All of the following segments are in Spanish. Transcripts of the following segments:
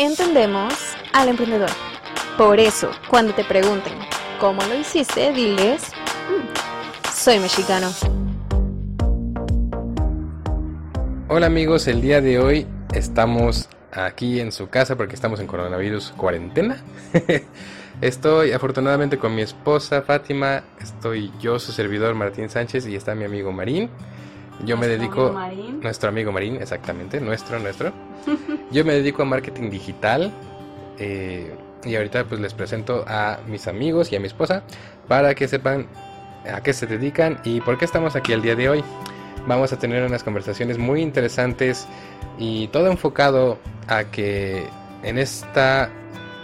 entendemos al emprendedor. Por eso, cuando te pregunten cómo lo hiciste, diles, "Mm, soy mexicano. Hola amigos, el día de hoy estamos aquí en su casa porque estamos en coronavirus cuarentena. Estoy afortunadamente con mi esposa Fátima, estoy yo, su servidor Martín Sánchez y está mi amigo Marín. Yo me dedico... amigo Marín. Nuestro amigo Marín, exactamente, nuestro, nuestro. Yo me dedico a marketing digital eh, y ahorita pues les presento a mis amigos y a mi esposa para que sepan a qué se dedican y por qué estamos aquí el día de hoy. Vamos a tener unas conversaciones muy interesantes y todo enfocado a que en esta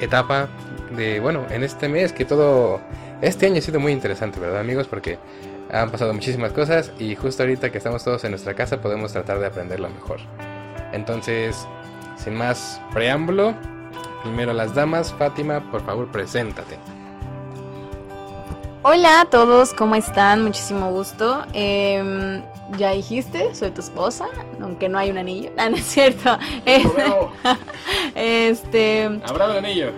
etapa de, bueno, en este mes que todo, este año ha sido muy interesante, ¿verdad amigos? Porque han pasado muchísimas cosas y justo ahorita que estamos todos en nuestra casa podemos tratar de aprender lo mejor. Entonces, sin más preámbulo, primero las damas, Fátima, por favor, preséntate. Hola a todos, ¿cómo están? Muchísimo gusto. Em, ya dijiste, soy tu esposa, aunque no hay un anillo. Ah, no es cierto. Este. Habrá el anillo.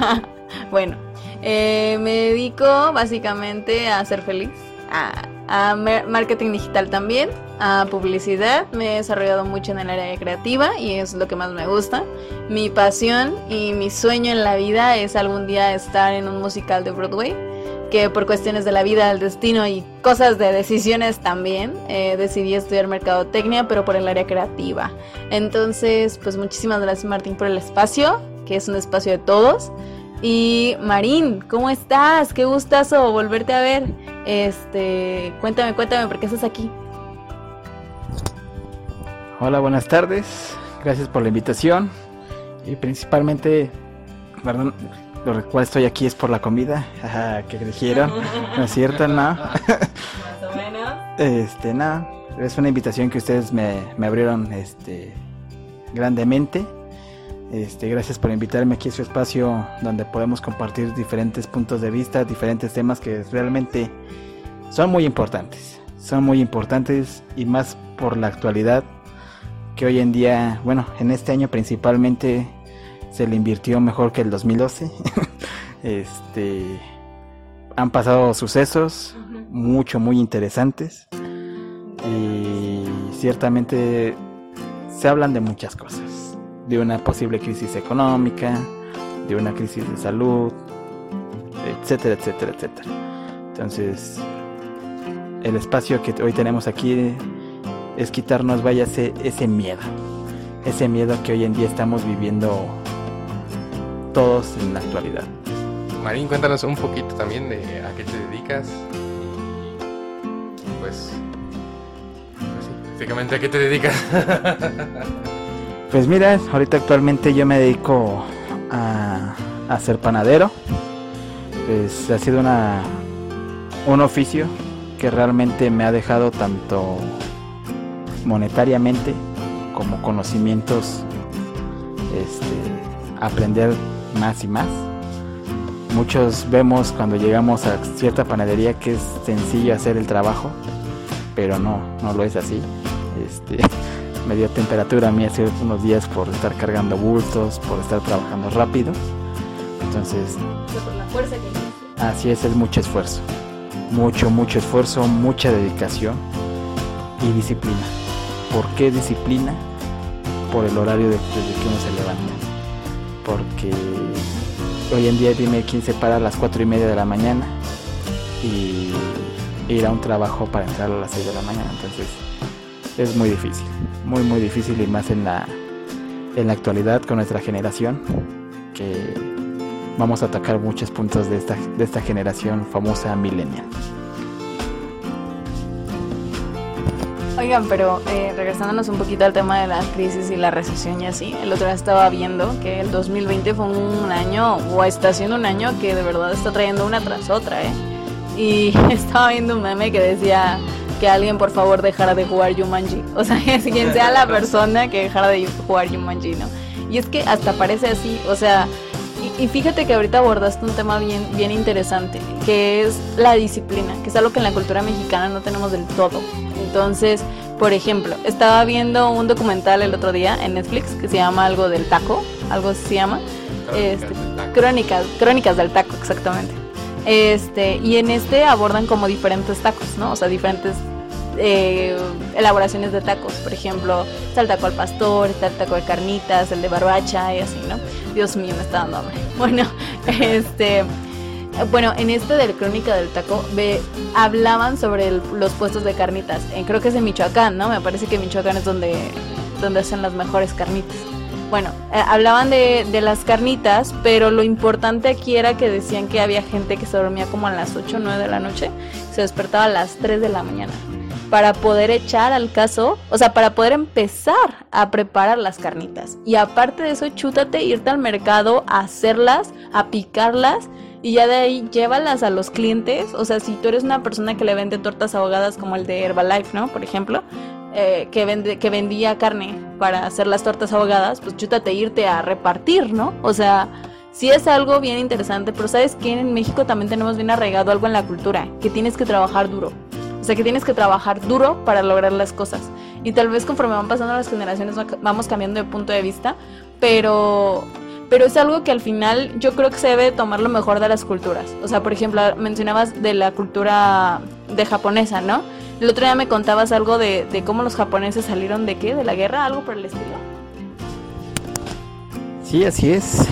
bueno, eh, me dedico básicamente a ser feliz, a, marketing digital también, a publicidad. Me he desarrollado mucho en el área creativa y es lo que más me gusta. Mi pasión y mi sueño en la vida es algún día estar en un musical de Broadway. Que por cuestiones de la vida, el destino y cosas de decisiones también, eh, decidí estudiar mercadotecnia, pero por el área creativa. Entonces, pues muchísimas gracias Martín por el espacio, que es un espacio de todos. Y Marín, ¿cómo estás? Qué gustazo volverte a ver. Este, cuéntame, cuéntame por qué estás aquí. Hola, buenas tardes. Gracias por la invitación. Y principalmente, perdón, lo cual estoy aquí es por la comida. Ajá, que dijeron. ¿No es cierto? No. Más o menos. Este, no. Es una invitación que ustedes me, me abrieron este, grandemente. Este, gracias por invitarme aquí a su espacio donde podemos compartir diferentes puntos de vista, diferentes temas que realmente son muy importantes. Son muy importantes y más por la actualidad que hoy en día, bueno, en este año principalmente se le invirtió mejor que el 2012. este han pasado sucesos mucho muy interesantes y ciertamente se hablan de muchas cosas, de una posible crisis económica, de una crisis de salud, etcétera, etcétera, etcétera. Entonces, el espacio que hoy tenemos aquí es quitarnos, vaya, ese, miedo, ese miedo que hoy en día estamos viviendo todos en la actualidad. Marín, cuéntanos un poquito también de a qué te dedicas pues, pues sí, básicamente a qué te dedicas. Pues mira, ahorita actualmente yo me dedico a, a ser panadero. Pues ha sido una, un oficio que realmente me ha dejado tanto monetariamente como conocimientos este, aprender más y más. Muchos vemos cuando llegamos a cierta panadería que es sencillo hacer el trabajo, pero no, no lo es así. Este, me dio temperatura a mí hace unos días por estar cargando bultos, por estar trabajando rápido. Entonces, Por la fuerza que hiciste. así es, es mucho esfuerzo. Mucho, mucho esfuerzo, mucha dedicación y disciplina. ¿Por qué disciplina? Por el horario de- desde que uno se levanta. Porque hoy en día dime quién se para a las cuatro y media de la mañana y ir a un trabajo para entrar a las 6 de la mañana. Entonces es muy difícil, muy muy difícil y más en la, en la actualidad con nuestra generación que vamos a atacar muchos puntos de esta, de esta generación famosa millennial. Oigan, pero eh, regresándonos un poquito al tema de la crisis y la recesión y así, el otro día estaba viendo que el 2020 fue un año, o está siendo un año que de verdad está trayendo una tras otra, ¿eh? Y estaba viendo un meme que decía que alguien por favor dejara de jugar Jumanji. O sea, quien sea la persona que dejara de jugar Jumanji, ¿no? Y es que hasta parece así, o sea, y, y fíjate que ahorita abordaste un tema bien, bien interesante, que es la disciplina, que es algo que en la cultura mexicana no tenemos del todo. Entonces, Por ejemplo, estaba viendo un documental el otro día en Netflix que se llama algo del taco, algo así se llama. Este, crónicas, crónicas del taco, exactamente. Este, y en este abordan como diferentes tacos, ¿no? O sea, diferentes eh, elaboraciones de tacos. Por ejemplo, está el taco al pastor, está el taco de carnitas, el de barbacha y así, ¿no? Dios mío, me está dando hambre. Bueno, este. Bueno, en este de Crónica del Taco hablaban sobre los puestos de carnitas. Eh, creo que es en Michoacán, ¿no? Me parece que Michoacán es donde, donde hacen las mejores carnitas. Bueno, eh, hablaban de, de, las carnitas, pero lo importante aquí era que decían que había gente que se dormía como a las 8 o 9 de la noche, se despertaba a las 3 de la mañana para poder echar al caso, o sea, para poder empezar a preparar las carnitas. Y aparte de eso, chútate, irte al mercado a hacerlas, a picarlas y ya de ahí llévalas a los clientes. O sea, si tú eres una persona que le vende tortas ahogadas como el de Herbalife, ¿no? Por ejemplo, eh, que, vende, que vendía carne para hacer las tortas ahogadas, pues chútate irte a repartir, ¿no? O sea, sí es algo bien interesante, pero sabes que en México también tenemos bien arraigado algo en la cultura, que tienes que trabajar duro. O sea, que tienes que trabajar duro para lograr las cosas. Y tal vez conforme van pasando las generaciones vamos cambiando de punto de vista, pero pero es algo que al final yo creo que se debe tomar lo mejor de las culturas. O sea, por ejemplo, mencionabas de la cultura de japonesa, ¿no? El otro día me contabas algo de, de cómo los japoneses salieron de qué, de la guerra, algo por el estilo. Sí, así es.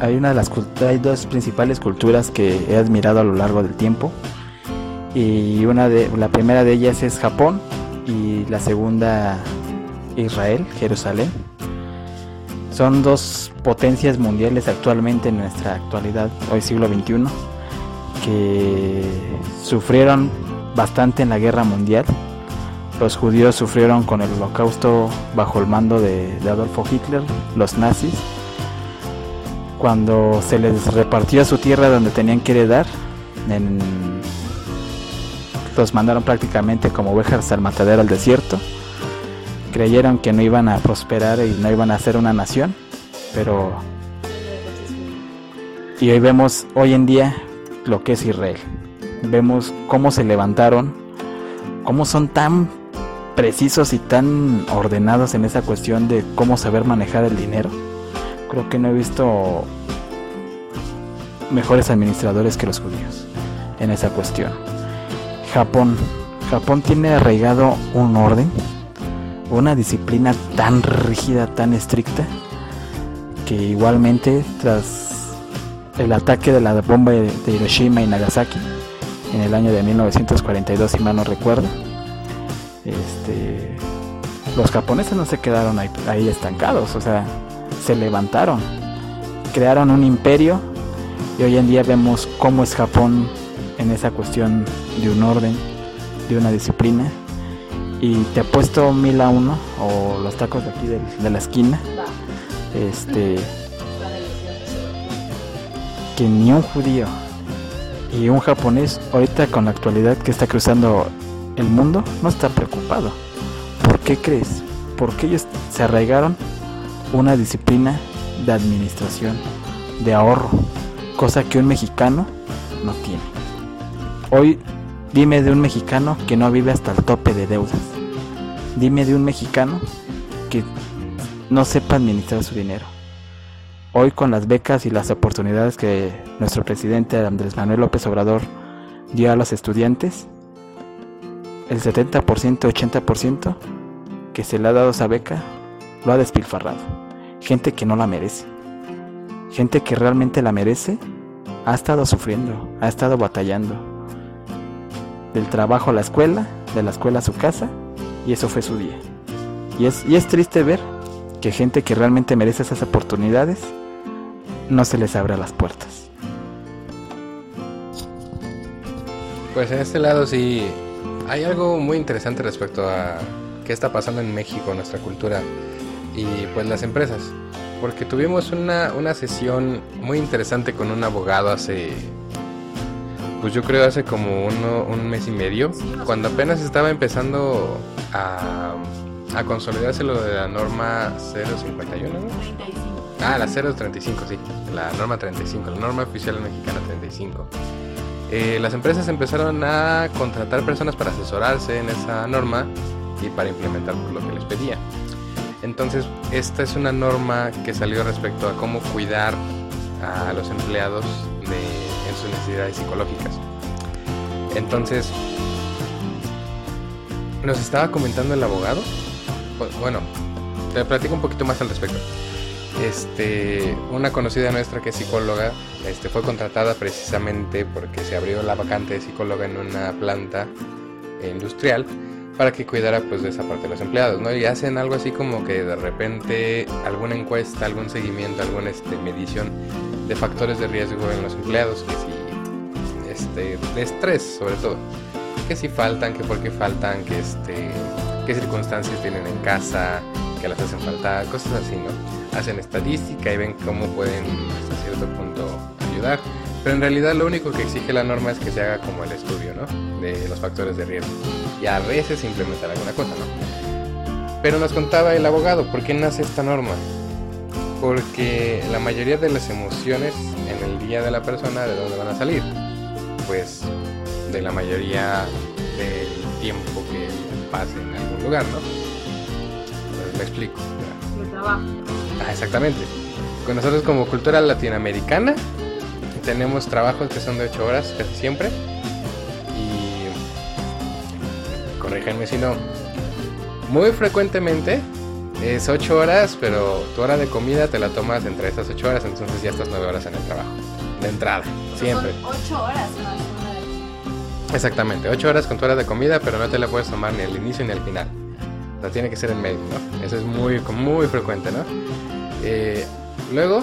Hay una de las hay dos principales culturas que he admirado a lo largo del tiempo y una de la primera de ellas es Japón y la segunda Israel, Jerusalén. Son dos potencias mundiales actualmente en nuestra actualidad, hoy siglo XXI, que sufrieron bastante en la guerra mundial. Los judíos sufrieron con el holocausto bajo el mando de, de Adolfo Hitler, los nazis, cuando se les repartió su tierra donde tenían que heredar en los mandaron prácticamente como ovejas al matadero al desierto. Creyeron que no iban a prosperar y no iban a ser una nación, pero... Y hoy vemos, hoy en día, lo que es Israel. Vemos cómo se levantaron, cómo son tan precisos y tan ordenados en esa cuestión de cómo saber manejar el dinero. Creo que no he visto mejores administradores que los judíos en esa cuestión. Japón. Japón tiene arraigado un orden, una disciplina tan rígida, tan estricta, que igualmente tras el ataque de la bomba de Hiroshima y Nagasaki en el año de 1942, si mal no recuerdo, este, los japoneses no se quedaron ahí, ahí estancados, o sea, se levantaron, crearon un imperio y hoy en día vemos cómo es Japón en esa cuestión de un orden, de una disciplina. Y te apuesto mil a uno, o los tacos de aquí de, la esquina. Este. Que ni un judío y un japonés, ahorita con la actualidad que está cruzando el mundo, no está preocupado. ¿Por qué crees? Porque ellos se arraigaron una disciplina de administración, de ahorro, cosa que un mexicano no tiene. Hoy dime de un mexicano que no vive hasta el tope de deudas. Dime de un mexicano que no sepa administrar su dinero. Hoy con las becas y las oportunidades que nuestro presidente Andrés Manuel López Obrador dio a los estudiantes, el 70%, 80% que se le ha dado esa beca lo ha despilfarrado. Gente que no la merece. Gente que realmente la merece ha estado sufriendo, ha estado batallando del trabajo a la escuela, de la escuela a su casa, y eso fue su día. Y es, y es triste ver que gente que realmente merece esas oportunidades no se les abra las puertas. Pues en este lado sí hay algo muy interesante respecto a qué está pasando en México, nuestra cultura y pues las empresas. Porque tuvimos una, una sesión muy interesante con un abogado hace pues yo creo hace como un mes y medio, cuando apenas estaba empezando a, a consolidarse lo de la norma 051, ¿no? Ah, la 035, sí, la norma 35, la norma oficial mexicana 35. Eh, las empresas empezaron a contratar personas para asesorarse en esa norma y para implementar lo que les pedía. Entonces, esta es una norma que salió respecto a cómo cuidar a los empleados de, necesidades psicológicas. Entonces, nos estaba comentando el abogado. Bueno, te platico un poquito más al respecto. Este, una conocida nuestra que es psicóloga, este, fue contratada precisamente porque se abrió la vacante de psicóloga en una planta industrial para que cuidara pues de esa parte de los empleados, ¿no? Y hacen algo así como que de repente alguna encuesta, algún seguimiento, alguna este, medición de factores de riesgo en los empleados, que si este, de estrés sobre todo, que si faltan, que por qué faltan, que este, qué circunstancias tienen en casa, que las hacen faltar, cosas así, ¿no? Hacen estadística y ven cómo pueden hasta cierto punto ayudar. Pero en realidad lo único que exige la norma es que se haga como el estudio, ¿no? De los factores de riesgo. Y a veces implementar alguna cosa, ¿no? Pero nos contaba el abogado, ¿por qué nace esta norma? Porque la mayoría de las emociones en el día de la persona, ¿de dónde van a salir? Pues de la mayoría del tiempo que pase en algún lugar, ¿no? me explico. El trabajo. Ah, exactamente. Con nosotros como cultura latinoamericana tenemos trabajos que son de 8 horas casi siempre. Y corríjanme si no. Muy frecuentemente es 8 horas, pero tu hora de comida te la tomas entre esas 8 horas, entonces ya estás 9 horas en el trabajo. De entrada, siempre. Son 8 horas más. Exactamente, 8 horas con tu hora de comida, pero no te la puedes tomar ni al inicio ni al final. O sea, tiene que ser en medio, ¿no? Eso es muy, muy frecuente, ¿no? Eh, luego,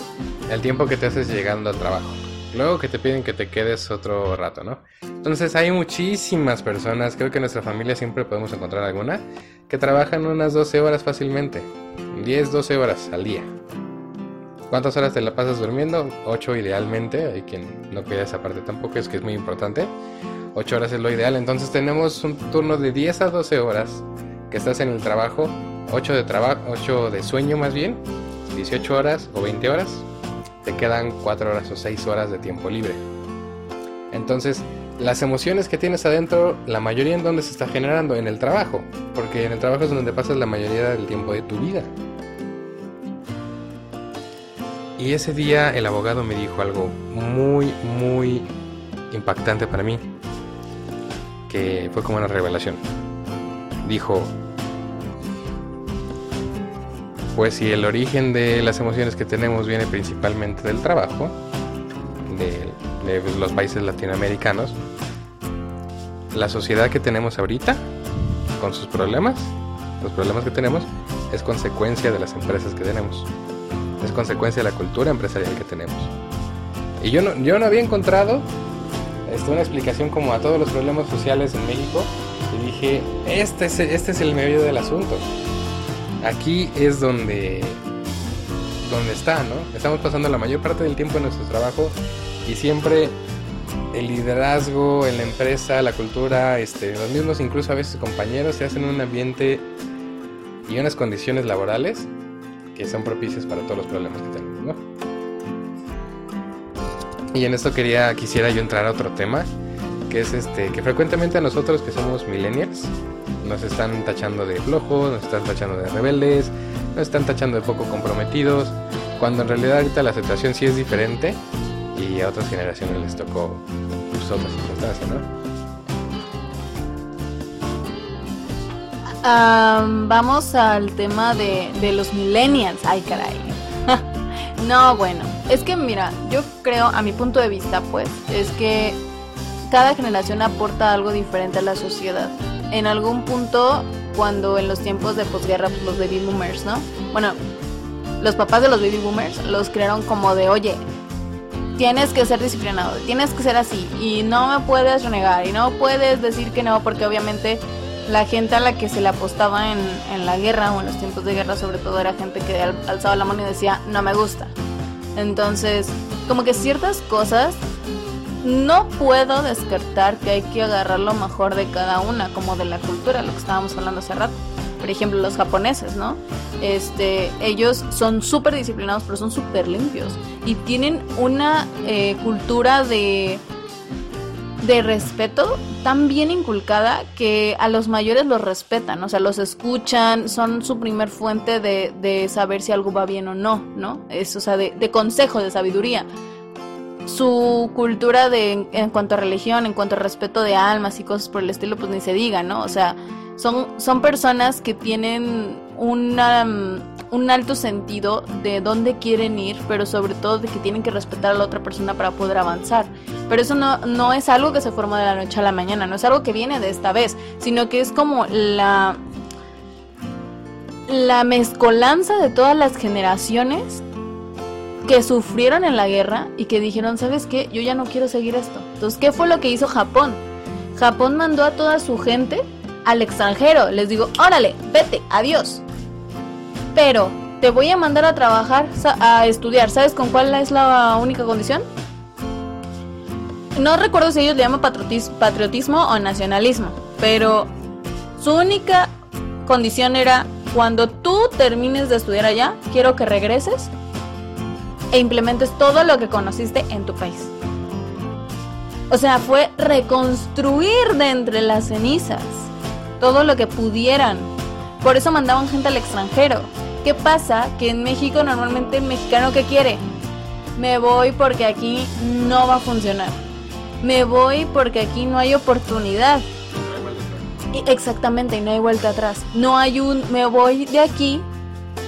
el tiempo que te haces llegando al trabajo. Luego que te piden que te quedes otro rato, ¿no? Entonces hay muchísimas personas, creo que en nuestra familia siempre podemos encontrar alguna, que trabajan unas 12 horas fácilmente. 10, 12 horas al día. ¿Cuántas horas te la pasas durmiendo? 8 idealmente. Hay quien no cuida esa parte tampoco, es que es muy importante. 8 horas es lo ideal. Entonces tenemos un turno de 10 a 12 horas que estás en el trabajo. 8 de, trabajo 8 de sueño más bien. 18 horas o 20 horas. Te quedan 4 horas o 6 horas de tiempo libre. Entonces, las emociones que tienes adentro, la mayoría en donde se está generando en el trabajo, porque en el trabajo es donde pasas la mayoría del tiempo de tu vida. Y ese día el abogado me dijo algo muy, muy impactante para mí, que fue como una revelación. Dijo, pues si el origen de las emociones que tenemos viene principalmente del trabajo, de, los países latinoamericanos, la sociedad que tenemos ahorita, con sus problemas, los problemas que tenemos, es consecuencia de las empresas que tenemos. Es consecuencia de la cultura empresarial que tenemos. Y yo no, yo no había encontrado este, una explicación como a todos los problemas sociales en México. Y dije, este es, este es el medio del asunto. Aquí es donde, donde está, ¿no? Estamos pasando la mayor parte del tiempo en nuestro trabajo y siempre el liderazgo en la empresa, la cultura, este, los mismos incluso a veces compañeros se hacen un ambiente y unas condiciones laborales que son propicias para todos los problemas que tenemos, ¿no? Y en esto quería, quisiera yo entrar a otro tema, que es este, que frecuentemente a nosotros que somos millennials, nos están tachando de flojos, nos están tachando de rebeldes, nos están tachando de poco comprometidos, cuando en realidad ahorita la situación sí es diferente y a otras generaciones les tocó pues, otras circunstancias, ¿no? Um, vamos al tema de, de, los millennials. Ay, caray. no, bueno, es que mira, yo creo, a mi punto de vista, pues, es que cada generación aporta algo diferente a la sociedad. En algún punto, cuando en los tiempos de posguerra, pues los baby boomers, ¿no? Bueno, los papás de los baby boomers los crearon como de, oye, tienes que ser disciplinado, tienes que ser así, y no me puedes renegar, y no puedes decir que no, porque obviamente la gente a la que se le apostaba en, en, la guerra o en los tiempos de guerra sobre todo era gente que al, alzaba la mano y decía no me gusta. Entonces, como que ciertas cosas no puedo descartar que hay que agarrar lo mejor de cada una, como de la cultura, lo que estábamos hablando hace rato. Por ejemplo, los japoneses, ¿no? Este, ellos son súper disciplinados, pero son súper limpios. Y tienen una eh, cultura de de respeto tan bien inculcada que a los mayores los respetan, o sea, los escuchan, son su primer fuente de, de saber si algo va bien o no, ¿no? Es, o sea, de, de consejo, de sabiduría. Su cultura de, en cuanto a religión, en cuanto a respeto de almas y cosas por el estilo, pues ni se diga, ¿no? O sea, son, son personas que tienen una, un alto sentido de dónde quieren ir, pero sobre todo de que tienen que respetar a la otra persona para poder avanzar. Pero eso no, no es algo que se forma de la noche a la mañana, no es algo que viene de esta vez, sino que es como la, la mezcolanza de todas las generaciones que sufrieron en la guerra y que dijeron, ¿sabes qué? Yo ya no quiero seguir esto. Entonces, ¿qué fue lo que hizo Japón? Japón mandó a toda su gente al extranjero. Les digo, órale, vete, adiós. Pero te voy a mandar a trabajar, a estudiar. ¿Sabes con cuál es la única condición? No recuerdo si ellos le llaman patriotismo o nacionalismo, pero su única condición era cuando tú termines de estudiar allá, quiero que regreses e implementes todo lo que conociste en tu país. O sea, fue reconstruir de entre las cenizas todo lo que pudieran. Por eso mandaban gente al extranjero. ¿Qué pasa? Que en México normalmente el mexicano que quiere, me voy porque aquí no va a funcionar. Me voy porque aquí no hay oportunidad. exactamente, y no hay vuelta atrás. No hay un me voy de aquí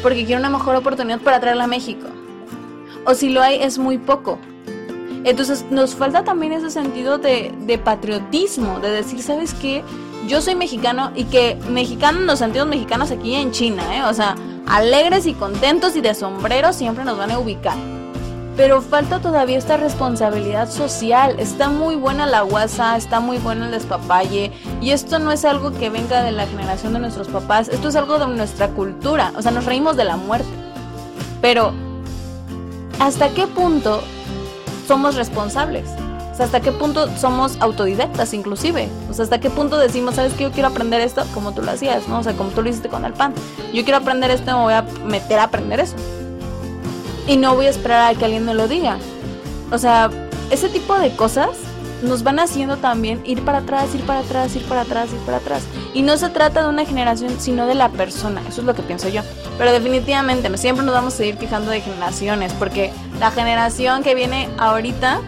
porque quiero una mejor oportunidad para traerla a México. O si lo hay, es muy poco. Entonces nos falta también ese sentido de, patriotismo, de decir, ¿sabes qué? Yo soy mexicano y que mexicano nos sentimos mexicanos aquí en China, ¿eh? O sea, alegres y contentos y de sombrero siempre nos van a ubicar. Pero falta todavía esta responsabilidad social. Está muy buena la guasa, está muy bueno el despapalle. Y esto no es algo que venga de la generación de nuestros papás, esto es algo de nuestra cultura. O sea, nos reímos de la muerte. Pero, ¿hasta qué punto somos responsables? O sea, hasta qué punto somos autodidactas inclusive. O sea, hasta qué punto decimos, ¿sabes qué? Yo quiero aprender esto como tú lo hacías, ¿no? O sea, como tú lo hiciste con el pan. Yo quiero aprender esto, me voy a meter a aprender eso. Y no voy a esperar a que alguien me lo diga. O sea, ese tipo de cosas nos van haciendo también ir para atrás, ir para atrás, ir para atrás, ir para atrás. Y no se trata de una generación, sino de la persona. Eso es lo que pienso yo. Pero definitivamente siempre nos vamos a seguir fijando de generaciones, porque la generación que viene ahorita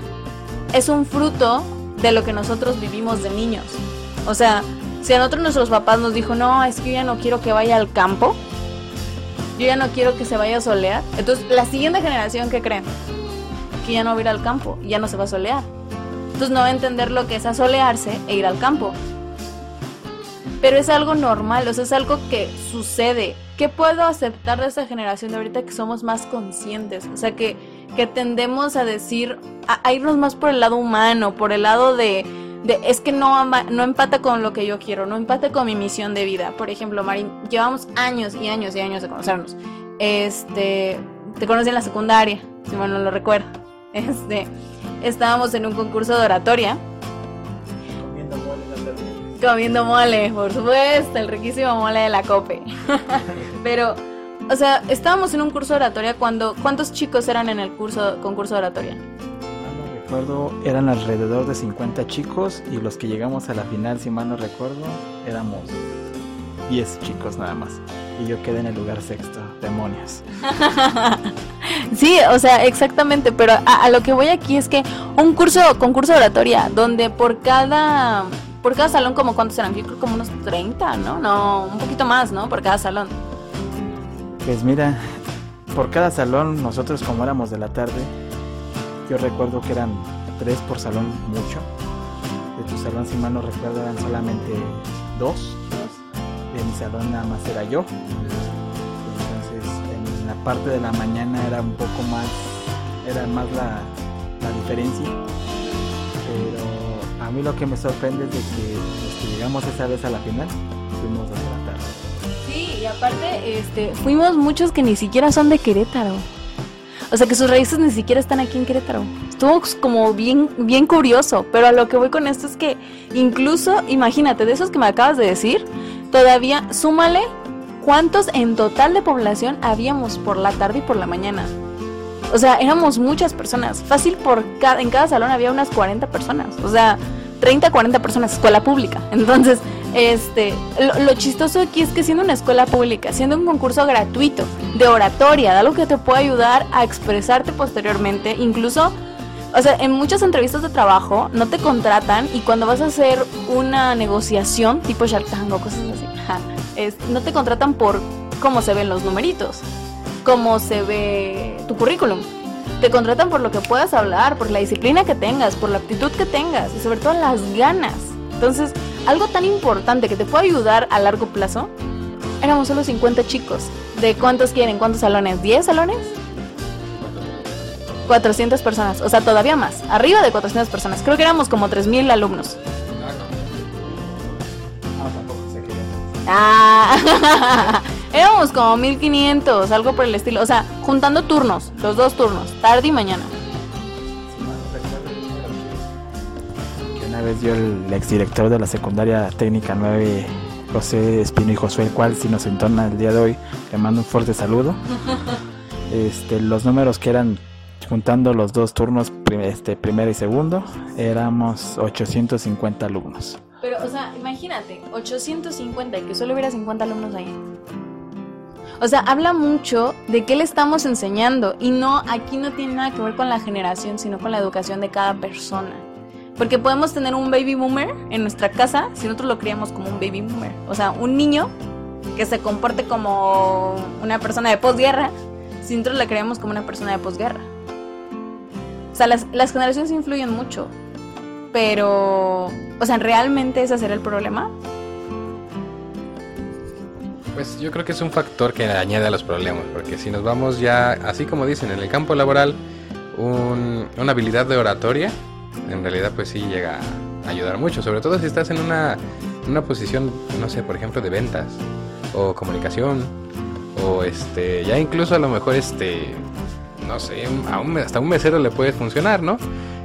es un fruto de lo que nosotros vivimos de niños. O sea, si a nosotros nuestros papás nos dijo, no, es que yo ya no quiero que vaya al campo, yo ya no quiero que se vaya a solear. Entonces, la siguiente generación, ¿qué creen? Que ya no va a ir al campo, ya no se va a solear. Entonces, no va a entender lo que es asolearse e ir al campo. Pero es algo normal, o sea, es algo que sucede. ¿Qué puedo aceptar de esta generación de ahorita que somos más conscientes? O sea, que que tendemos a decir, a, irnos más por el lado humano, por el lado de, de, es que no, no empata con lo que yo quiero, no empata con mi misión de vida. Por ejemplo, Marín, llevamos años y años y años de conocernos. Este, te conocí en la secundaria, si mal no lo recuerdo. Este, estábamos en un concurso de oratoria. Comiendo mole, Comiendo mole, por supuesto, el riquísimo mole de la cope. Pero o sea, estábamos en un curso de oratoria cuando... ¿Cuántos chicos eran en el curso concurso de oratoria? No recuerdo, eran alrededor de 50 chicos y los que llegamos a la final, si mal no recuerdo, éramos 10 chicos nada más. Y yo quedé en el lugar sexto, demonios. sí, o sea, exactamente, pero a, lo que voy aquí es que un curso, concurso de oratoria, donde por cada, por cada salón, como cuántos eran, yo creo como unos 30, ¿no? No, un poquito más, ¿no? Por cada salón. Pues mira, por cada salón, nosotros como éramos de la tarde, yo recuerdo que eran tres por salón mucho. De tu salón, si mal no recuerdo, eran solamente dos. De mi salón nada más era yo. Entonces, en la parte de la mañana era un poco más, era más la, la diferencia. Pero a mí lo que me sorprende es de que los que llegamos esa vez a la final, fuimos de la tarde aparte, este, fuimos muchos que ni siquiera son de Querétaro. O sea que sus raíces ni siquiera están aquí en Querétaro. Estuvo como bien, bien curioso. Pero a lo que voy con esto es que incluso, imagínate, de esos que me acabas de decir, todavía súmale cuántos en total de población habíamos por la tarde y por la mañana. O sea, éramos muchas personas. Fácil por cada, en cada salón había unas 40 personas. O sea, 30, 40 personas, escuela pública. Entonces, este, lo, chistoso aquí es que siendo una escuela pública, siendo un concurso gratuito de oratoria, de algo que te puede ayudar a expresarte posteriormente, incluso, o sea, en muchas entrevistas de trabajo no te contratan y cuando vas a hacer una negociación, tipo Shark Tank o cosas así, es, no te contratan por cómo se ven los numeritos, cómo se ve tu currículum. Te contratan por lo que puedas hablar, por la disciplina que tengas, por la actitud que tengas y sobre todo las ganas. Entonces, algo tan importante que te puede ayudar a largo plazo, éramos solo 50 chicos. ¿De cuántos quieren? ¿Cuántos salones? ¿10 salones? 400 personas, o sea, todavía más, arriba de 400 personas. Creo que éramos como 3.000 alumnos. Ah, éramos como 1500, algo por el estilo. O sea, juntando turnos, los dos turnos, tarde y mañana. Una vez yo, el exdirector de la secundaria técnica 9, José Espino y Josué, el cual si nos entona el día de hoy, le mando un fuerte saludo. Este, los números que eran juntando los dos turnos, este, primero y segundo, éramos 850 alumnos. Pero, o sea, imagínate, 850 y que solo hubiera 50 alumnos ahí. O sea, habla mucho de qué le estamos enseñando y no, aquí no tiene nada que ver con la generación, sino con la educación de cada persona. Porque podemos tener un baby boomer en nuestra casa si nosotros lo criamos como un baby boomer. O sea, un niño que se comporte como una persona de posguerra, si nosotros la criamos como una persona de posguerra. O sea, las, las generaciones influyen mucho. Pero, o sea, ¿realmente ese será el problema? Pues yo creo que es un factor que añade a los problemas, porque si nos vamos ya, así como dicen, en el campo laboral, un, una habilidad de oratoria, en realidad pues sí llega a ayudar mucho, sobre todo si estás en una, una posición, no sé, por ejemplo, de ventas o comunicación, o este, ya incluso a lo mejor este, no sé, hasta un mesero le puede funcionar, ¿no?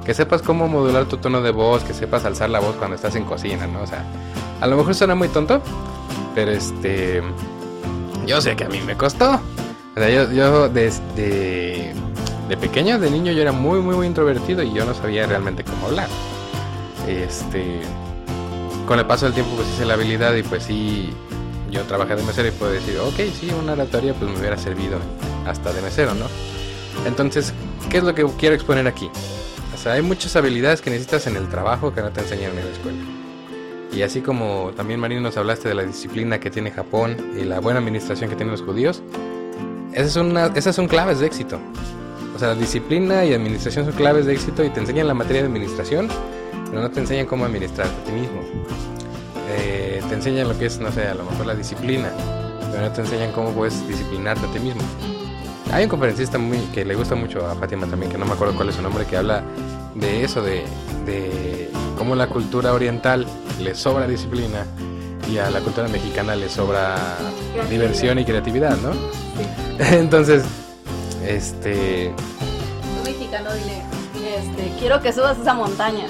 Que sepas cómo modular tu tono de voz, que sepas alzar la voz cuando estás en cocina, ¿no? O sea, a lo mejor suena muy tonto, pero este. Yo sé que a mí me costó. O sea, yo, yo desde. De pequeño, de niño, yo era muy, muy, muy introvertido y yo no sabía realmente cómo hablar. Este. Con el paso del tiempo, pues hice la habilidad y pues sí. Yo trabajé de mesero y puedo decir, ok, sí, una oratoria pues me hubiera servido hasta de mesero, ¿no? Entonces, ¿qué es lo que quiero exponer aquí? O sea, hay muchas habilidades que necesitas en el trabajo que no te enseñan en la escuela. Y así como también Marín nos hablaste de la disciplina que tiene Japón y la buena administración que tienen los judíos, esas son, esas son claves de éxito. O sea, disciplina y administración son claves de éxito y te enseñan la materia de administración, pero no te enseñan cómo administrarte a ti mismo. Eh, te enseñan lo que es, no sé, a lo mejor la disciplina, pero no te enseñan cómo puedes disciplinarte a ti mismo. Hay un conferencista muy que le gusta mucho a Fátima también, que no me acuerdo cuál es su nombre, que habla de eso, de, de cómo la cultura oriental le sobra disciplina y a la cultura mexicana le sobra diversión y creatividad, ¿no? Sí. Entonces, este... Un mexicano dile, este, quiero que subas esa montaña.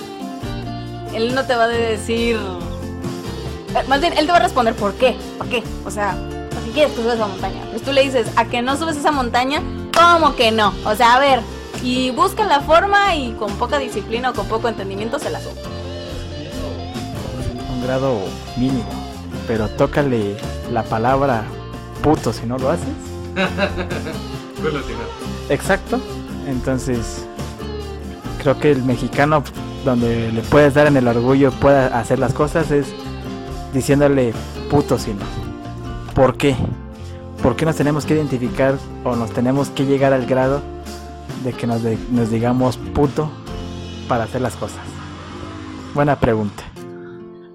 Él no te va a decir... Más bien, él te va a responder por qué, por qué. O sea, ¿por qué quieres que subas esa montaña? Pues tú le dices, ¿a que no subes esa montaña? ¿Cómo que no? O sea, a ver, y busca la forma y con poca disciplina o con poco entendimiento se la sube grado mínimo, pero tócale la palabra puto si no lo haces. Exacto. Entonces, creo que el mexicano donde le puedes dar en el orgullo pueda hacer las cosas es diciéndole puto si no. ¿Por qué? ¿Por qué nos tenemos que identificar o nos tenemos que llegar al grado de que nos, digamos puto para hacer las cosas? Buena pregunta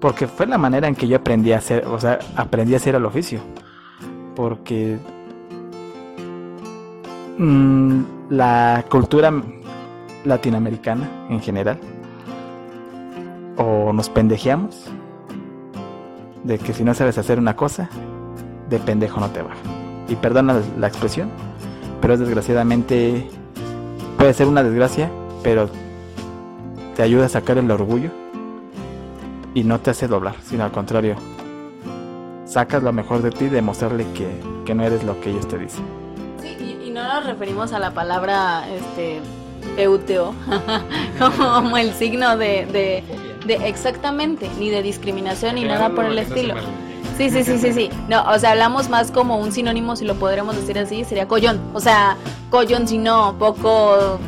porque fue la manera en que yo aprendí a hacer, o sea, aprendí a hacer el oficio. Porque mmm, la cultura latinoamericana en general, o nos pendejeamos, de que si no sabes hacer una cosa, de pendejo no te va. Y perdona la expresión, pero desgraciadamente puede ser una desgracia, pero te ayuda a sacar el orgullo y no te hace doblar, sino al contrario, sacas lo mejor de ti y demostrarle que, que no eres lo que ellos te dicen. Sí, y, y no nos referimos a la palabra este peuteo como el signo de, de, De exactamente, ni de discriminación ni nada por el estilo. Sí, sí, sí, sí, sí. No, o sea, hablamos más como un sinónimo, si lo podríamos decir así, sería collón. O sea, collón si no, poco,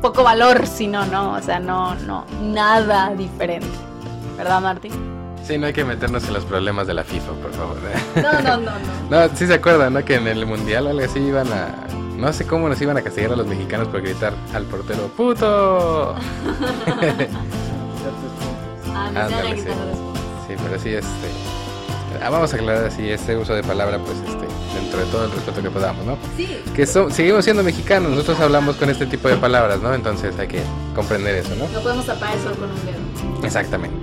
poco valor si no, no. O sea, no, no, nada diferente. ¿Verdad, Martín? Sí, no hay que meternos en los problemas de la FIFA, por favor. No, no, no, no. No, sí se acuerdan, ¿no? Que en el Mundial o algo así iban a... No sé cómo nos iban a castigar a los mexicanos por gritar al portero, ¡puto! Ah, no, Ándale, sí. Sí, pero sí, este... ah, Vamos a aclarar así, este uso de palabra, pues, este, dentro de todo el respeto que podamos, ¿no? Sí. Que so- seguimos siendo mexicanos, nosotros hablamos con este tipo de palabras, ¿no? Entonces hay que comprender eso, ¿no? No podemos tapar el sol con un dedo. Exactamente.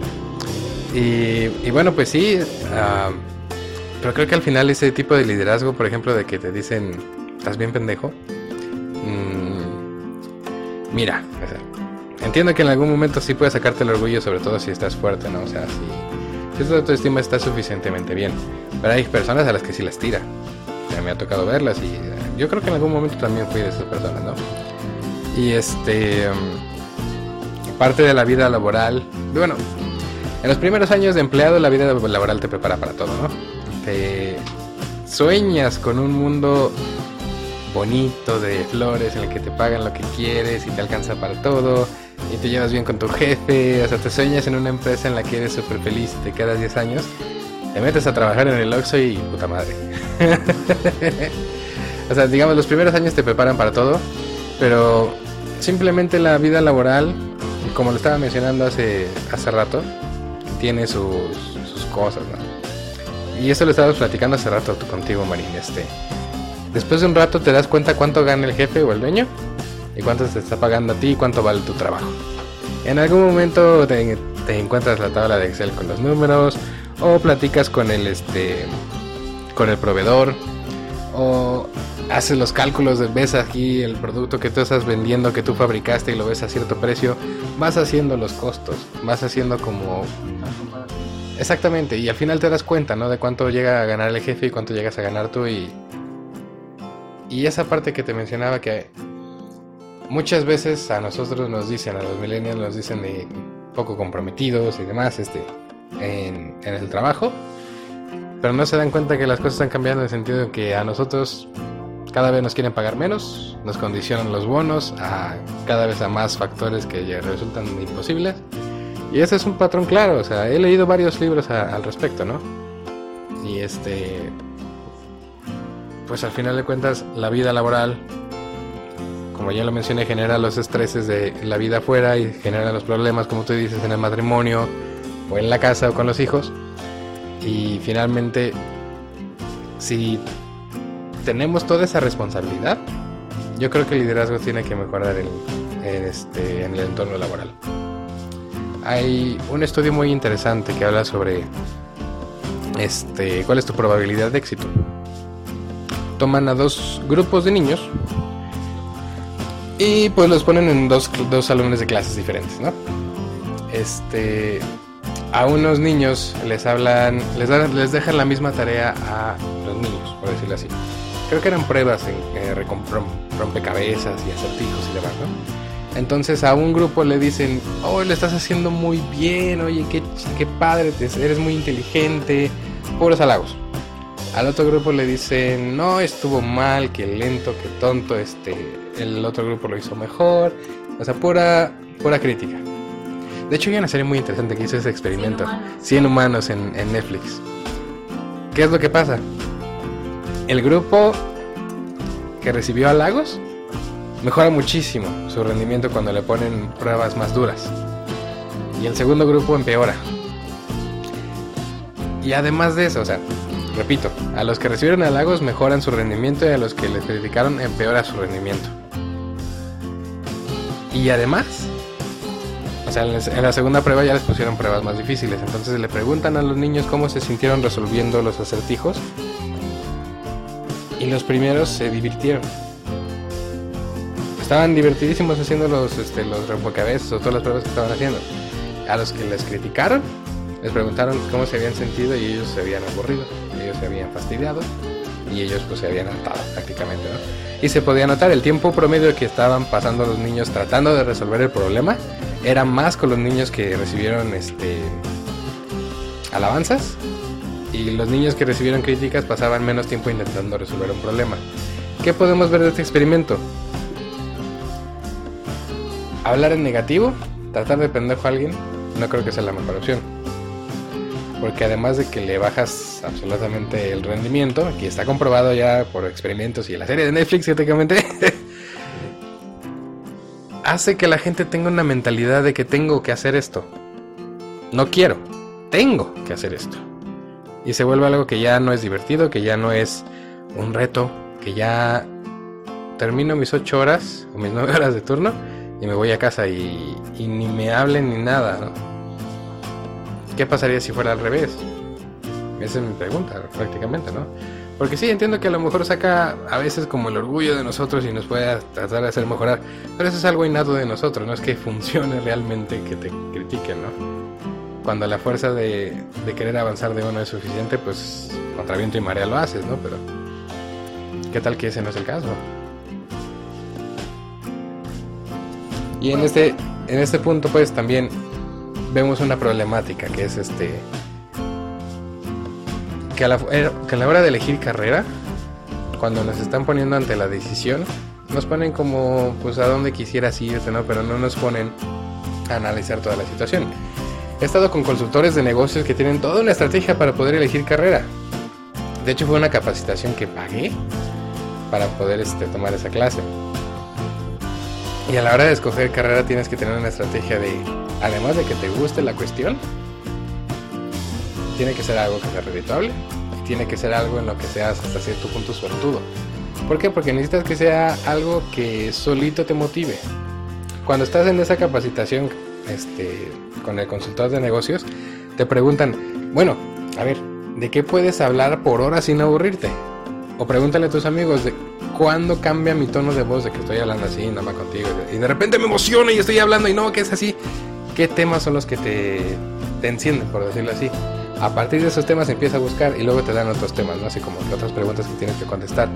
Y, y bueno, pues sí, ah, pero creo que al final ese tipo de liderazgo, por ejemplo, de que te dicen, estás bien pendejo, mm, mira, o sea, entiendo que en algún momento sí puedes sacarte el orgullo, sobre todo si estás fuerte, ¿no? O sea, si, si tu autoestima está suficientemente bien, pero hay personas a las que sí las tira. Sea, me ha tocado verlas y eh, yo creo que en algún momento también fui de esas personas, ¿no? Y este... mm, parte de la vida laboral, bueno, en los primeros años de empleado la vida laboral te prepara para todo, ¿no? Te sueñas con un mundo bonito de flores en el que te pagan lo que quieres y te alcanza para todo y te llevas bien con tu jefe, o sea, te sueñas en una empresa en la que eres súper feliz y te quedas 10 años, te metes a trabajar en el Oxxo y puta madre. o sea, digamos, los primeros años te preparan para todo, pero simplemente la vida laboral, como lo estaba mencionando hace, hace rato, tiene sus, sus cosas, ¿no? Y eso lo estabas platicando hace rato contigo, Marín. Este, después de un rato te das cuenta cuánto gana el jefe o el dueño y cuánto te está pagando a ti y cuánto vale tu trabajo. En algún momento te, te encuentras la tabla de Excel con los números o platicas con el este con el proveedor o haces los cálculos, ves aquí el producto que tú estás vendiendo, que tú fabricaste y lo ves a cierto precio, vas haciendo los costos, vas haciendo como... Exactamente, y al final te das cuenta, ¿no? De cuánto llega a ganar el jefe y cuánto llegas a ganar tú y... Y esa parte que te mencionaba que muchas veces a nosotros nos dicen, a los millennials nos dicen de poco comprometidos y demás, este, en, el trabajo, pero no se dan cuenta que las cosas están cambiando en el sentido de que a nosotros cada vez nos quieren pagar menos, nos condicionan los bonos a cada vez a más factores que resultan imposibles. Y ese es un patrón claro, o sea, he leído varios libros al respecto, ¿no? Y este, pues al final de cuentas, la vida laboral, como ya lo mencioné, genera los estreses de la vida afuera y genera los problemas, como tú dices, en el matrimonio o en la casa o con los hijos. Y finalmente, si tenemos toda esa responsabilidad, yo creo que el liderazgo tiene que mejorar en, en este, en el entorno laboral. Hay un estudio muy interesante que habla sobre este, cuál es tu probabilidad de éxito. Toman a dos grupos de niños y pues los ponen en dos, dos salones de clases diferentes, ¿no? Este, a unos niños les hablan, les, les dejan la misma tarea a los niños, por decirlo así. Creo que eran pruebas en eh, rompecabezas y acertijos y demás, ¿no? Entonces a un grupo le dicen, oh, lo estás haciendo muy bien, oye, qué, qué padre, eres muy inteligente, puros halagos. Al otro grupo le dicen, no, estuvo mal, qué lento, qué tonto, este, el otro grupo lo hizo mejor, o sea, pura, pura crítica. De hecho, hay una serie muy interesante que hizo ese experimento. humanos. 100 humanos en, en Netflix. ¿Qué es lo que pasa? El grupo que recibió halagos mejora muchísimo su rendimiento cuando le ponen pruebas más duras. Y el segundo grupo empeora. Y además de eso, o sea, repito, a los que recibieron halagos mejoran su rendimiento y a los que les criticaron empeora su rendimiento. Y además, o sea, en la- segunda prueba ya les pusieron pruebas más difíciles. Entonces le preguntan a los niños cómo se sintieron resolviendo los acertijos. Y los primeros se divirtieron. Estaban divertidísimos haciendo los, este, los rompecabezas o todas las pruebas que estaban haciendo. A los que les criticaron, les preguntaron cómo se habían sentido y ellos se habían aburrido, ellos se habían fastidiado y ellos pues se habían hartado prácticamente, ¿no? Y se podía notar el tiempo promedio que estaban pasando los niños tratando de resolver el problema era más con los niños que recibieron este alabanzas y los niños que recibieron críticas pasaban menos tiempo intentando resolver un problema. ¿Qué podemos ver de este experimento? Hablar en negativo, tratar de pendejo a alguien, no creo que sea la mejor opción. Porque además de que le bajas absolutamente el rendimiento, aquí está comprobado ya por experimentos y la serie de Netflix que te comenté, hace que la gente tenga una mentalidad de que tengo que hacer esto. No quiero, tengo que hacer esto. Y se vuelve algo que ya no es divertido, que ya no es un reto, que ya termino mis ocho horas o mis nueve horas de turno y me voy a casa y, ni me hablen ni nada. ¿Qué pasaría si fuera al revés? Esa es mi pregunta, prácticamente, ¿no? Porque sí, entiendo que a lo mejor saca a veces como el orgullo de nosotros y nos puede tratar de hacer mejorar, pero eso es algo innato de nosotros, no es que funcione realmente que te critiquen, ¿no? Cuando la fuerza de, de querer avanzar de uno es suficiente, pues contra viento y marea lo haces, ¿no? Pero ¿qué tal que ese no es el caso? Y en este, en este punto, pues también vemos una problemática que es este que a, la, eh, que a la hora de elegir carrera, cuando nos están poniendo ante la decisión, nos ponen como pues a dónde quisieras irte, ¿no? Pero no nos ponen a analizar toda la situación. He estado con consultores de negocios que tienen toda una estrategia para poder elegir carrera. De hecho fue una capacitación que pagué para poder este, tomar esa clase. Y a la hora de escoger carrera tienes que tener una estrategia de, además de que te guste la cuestión, tiene que ser algo que sea redituable y tiene que ser algo en lo que seas hasta cierto punto suertudo. ¿Por qué? Porque necesitas que sea algo que solito te motive. Cuando estás en esa capacitación este, con el consultor de negocios, te preguntan, bueno, a ver, ¿de qué puedes hablar por horas sin aburrirte? O pregúntale a tus amigos de cuándo cambia mi tono de voz de que estoy hablando así, nada más contigo. Y de repente me emociona y estoy hablando y no, que es así. ¿Qué temas son los que te, te encienden, por decirlo así? A partir de esos temas empieza a buscar y luego te dan otros temas, ¿no? Así como otras preguntas que tienes que contestar.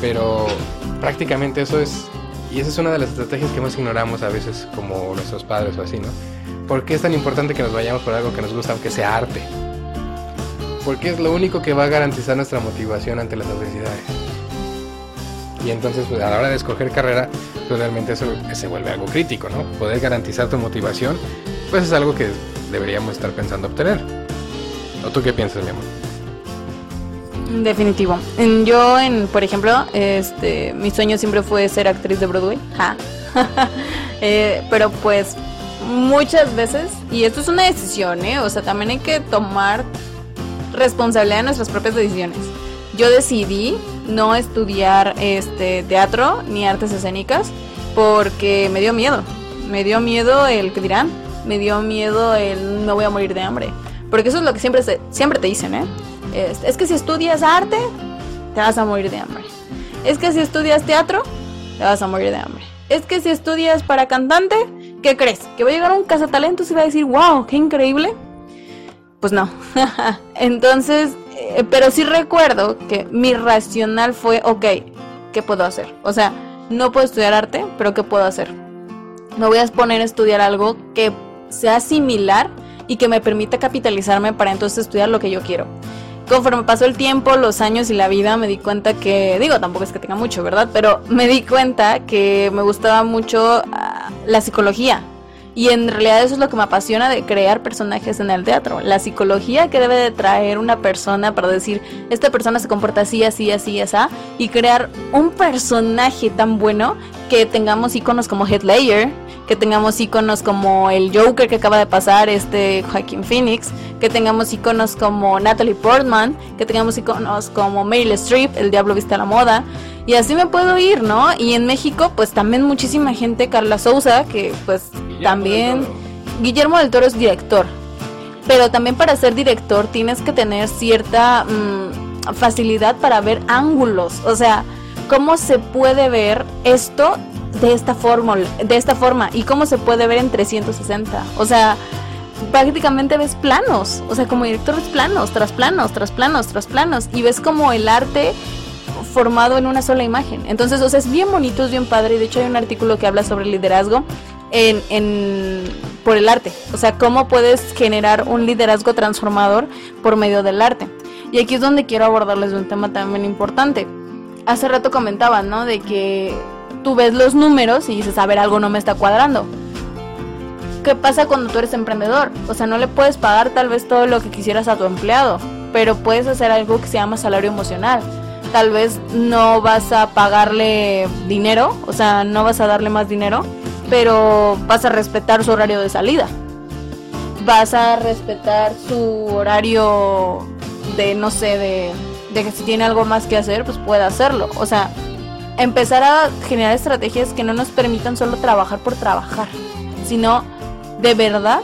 Pero prácticamente eso es, y esa es una de las estrategias que más ignoramos a veces como nuestros padres o así, ¿no? ¿Por qué es tan importante que nos vayamos por algo que nos gusta, aunque sea arte? Porque es lo único que va a garantizar nuestra motivación ante las adversidades. Y entonces, pues, a la hora de escoger carrera, pues realmente eso se vuelve algo crítico, ¿no? Poder garantizar tu motivación, pues es algo que deberíamos estar pensando obtener. ¿O tú qué piensas, mi amor? Definitivo. Yo, en, por ejemplo, este, mi sueño siempre fue ser actriz de Broadway. Eh, pero pues muchas veces, y esto es una decisión, ¿eh? O sea, también hay que tomar responsabilidad de nuestras propias decisiones. Yo decidí no estudiar este teatro ni artes escénicas porque me dio miedo. Me dio miedo el que dirán, me dio miedo el no voy a morir de hambre. Porque eso es lo que siempre, siempre te dicen, ¿eh? Es, que si estudias arte, te vas a morir de hambre. Es que si estudias teatro, te vas a morir de hambre. Es que si estudias para cantante, ¿qué crees? ¿Que va a llegar un cazatalentos y va a decir, wow, qué increíble? Pues no. Entonces, eh, pero sí recuerdo que mi racional fue, ok, ¿qué puedo hacer? O sea, no puedo estudiar arte, pero ¿qué puedo hacer? Me voy a poner a estudiar algo que sea similar y que me permita capitalizarme para entonces estudiar lo que yo quiero. Conforme pasó el tiempo, los años y la vida, me di cuenta que, digo, tampoco es que tenga mucho, ¿verdad? Pero me di cuenta que me gustaba mucho ah, la psicología. Y en realidad eso es lo que me apasiona de crear personajes en el teatro. La psicología que debe de traer una persona para decir, esta persona se comporta así, así, así, así. Y crear un personaje tan bueno que tengamos iconos como Heath Ledger, que tengamos iconos como el Joker que acaba de pasar, este Joaquin Phoenix, que tengamos iconos como Natalie Portman, que tengamos iconos como Meryl Streep, El Diablo Viste a la Moda, y así me puedo ir, ¿no? Y en México, pues también muchísima gente, Carla Souza, que pues también... Guillermo del Toro es director, pero también para ser director tienes que tener cierta mm, facilidad para ver ángulos, o sea, cómo se puede ver esto de esta forma, de esta forma y cómo se puede ver en 360. O sea, prácticamente ves planos, o sea, como director ves planos, tras planos, tras planos, tras planos y ves como el arte formado en una sola imagen. Entonces, o sea, es bien bonito, es bien padre y de hecho hay un artículo que habla sobre liderazgo en, en, por el arte. O sea, cómo puedes generar un liderazgo transformador por medio del arte. Y aquí es donde quiero abordarles un tema también importante. Hace rato comentaban, ¿no? De que tú ves los números y dices, a ver, algo no me está cuadrando. ¿Qué pasa cuando tú eres emprendedor? O sea, no le puedes pagar tal vez todo lo que quisieras a tu empleado, pero puedes hacer algo que se llama salario emocional. Tal vez no vas a pagarle dinero, o sea, no vas a darle más dinero, pero vas a respetar su horario de salida. Vas a respetar su horario de, no sé, de, que si tiene algo más que hacer, pues puede hacerlo. O sea, empezar a generar estrategias que no nos permitan solo trabajar por trabajar, sino de verdad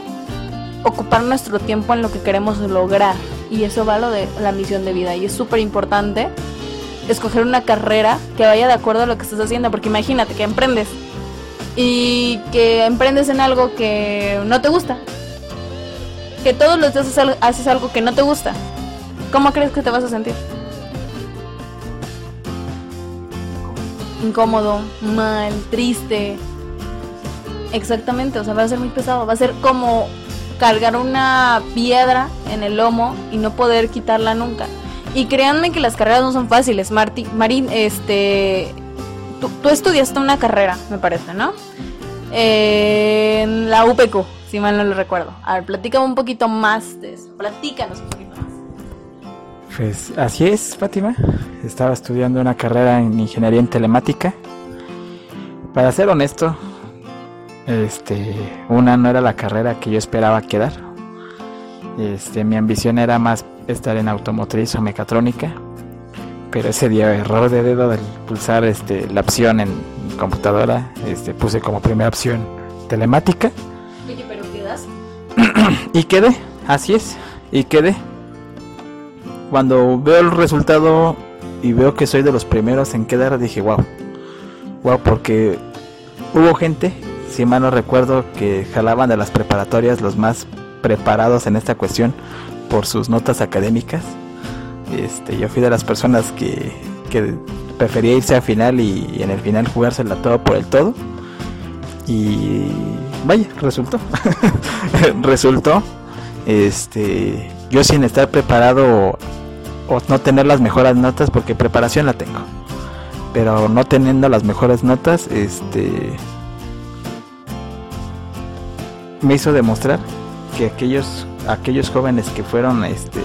ocupar nuestro tiempo en lo que queremos lograr. Y eso va a lo de la misión de vida. Y es súper importante escoger una carrera que vaya de acuerdo a lo que estás haciendo. Porque imagínate que emprendes y que emprendes en algo que no te gusta. Que todos los días haces algo que no te gusta. ¿Cómo crees que te vas a sentir? Incómodo, mal, triste. Exactamente, o sea, va a ser muy pesado. Va a ser como cargar una piedra en el lomo y no poder quitarla nunca. Y créanme que las carreras no son fáciles. Martín, Marín, este, tú, estudiaste una carrera, me parece, ¿no? en la UPQ, si mal no lo recuerdo. A ver, platícame un poquito más de eso. Platícanos un poquito. Pues así es, Fátima. Estaba estudiando una carrera en ingeniería en telemática. Para ser honesto, este, una no era la carrera que yo esperaba quedar. Este, mi ambición era más estar en automotriz o mecatrónica pero ese día error de dedo del pulsar este, la opción en computadora, este, puse como primera opción telemática. Oye, pero quedas. y quedé, así es, y quedé. Cuando veo el resultado y veo que soy de los primeros en quedar, dije, wow, wow, porque hubo gente, si mal no recuerdo, que jalaban de las preparatorias los más preparados en esta cuestión por sus notas académicas este, yo fui de las personas que, prefería irse al final y, en el final jugársela todo por el todo. Y vaya, resultó. resultó. Este, yo sin estar preparado no tener las mejores notas, porque preparación la tengo. Pero no teniendo las mejores notas, este me hizo demostrar que aquellos aquellos jóvenes que fueron este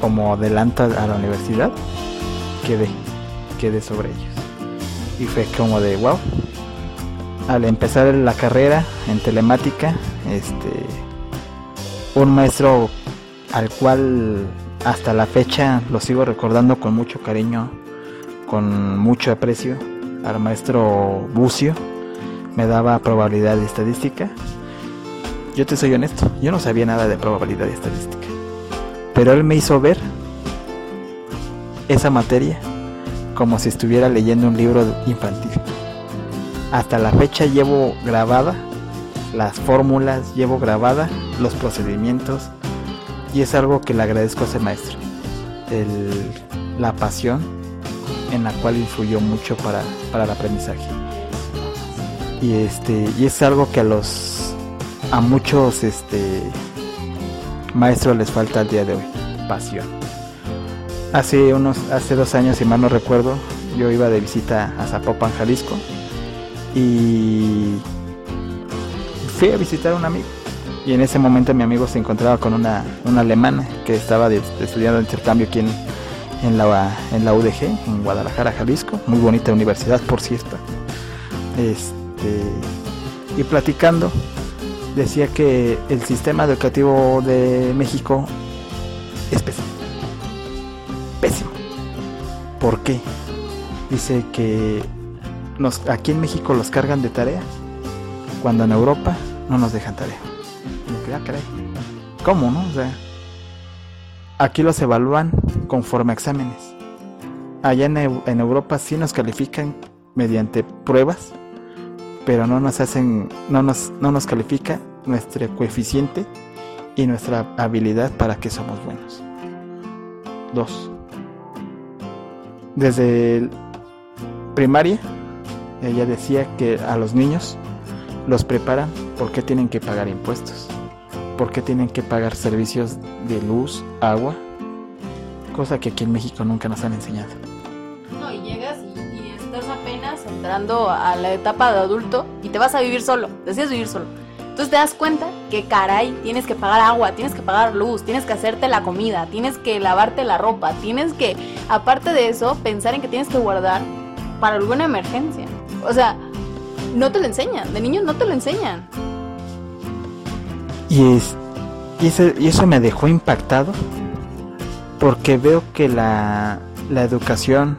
como adelanta a la universidad, quedé, quedé sobre ellos. Y fue como de wow. Al empezar la carrera en telemática, este un maestro al cual hasta la fecha lo sigo recordando con mucho cariño, con mucho aprecio, al maestro Bucio, me daba probabilidad de estadística. Yo te soy honesto, yo no sabía nada de probabilidad de estadística pero él me hizo ver esa materia como si estuviera leyendo un libro infantil. Hasta la fecha llevo grabada las fórmulas, llevo grabada los procedimientos y es algo que le agradezco a ese maestro. la pasión en la cual influyó mucho para, para el aprendizaje. Y este y es algo que a los a muchos este maestro les falta al día de hoy, pasión. Hace unos, hace dos años, si mal no recuerdo, yo iba de visita a Zapopan, Jalisco, y fui a visitar a un amigo. Y en ese momento mi amigo se encontraba con una, alemana que estaba estudiando intercambio aquí en, en, la, en la UDG, en Guadalajara, Jalisco. Muy bonita universidad, por cierto. Este, y platicando, decía que el sistema educativo de México es pésimo. Pésimo. ¿Por qué? Dice que aquí en México los cargan de tarea, cuando en Europa no nos dejan tarea. ¿Cómo, no? O sea, aquí los evalúan conforme exámenes. Allá en, en Europa sí nos califican mediante pruebas pero no nos hacen, no nos, no nos califica nuestro coeficiente y nuestra habilidad para que somos buenos. Dos. Desde primaria, ella decía que a los niños los preparan, ¿por qué tienen que pagar impuestos? ¿Por qué tienen que pagar servicios de luz, agua? Cosa que aquí en México nunca nos han enseñado. No, y llegas y, y estás apenas entrando a la etapa de adulto y te vas a vivir solo, decides vivir solo. Entonces te das cuenta que caray, tienes que pagar agua, tienes que pagar luz, tienes que hacerte la comida, tienes que lavarte la ropa, tienes que, aparte de eso, pensar en que tienes que guardar para alguna emergencia. O sea, no te lo enseñan, de niños no te lo enseñan. Y, es, y, eso, y eso me dejó impactado porque veo que la, la educación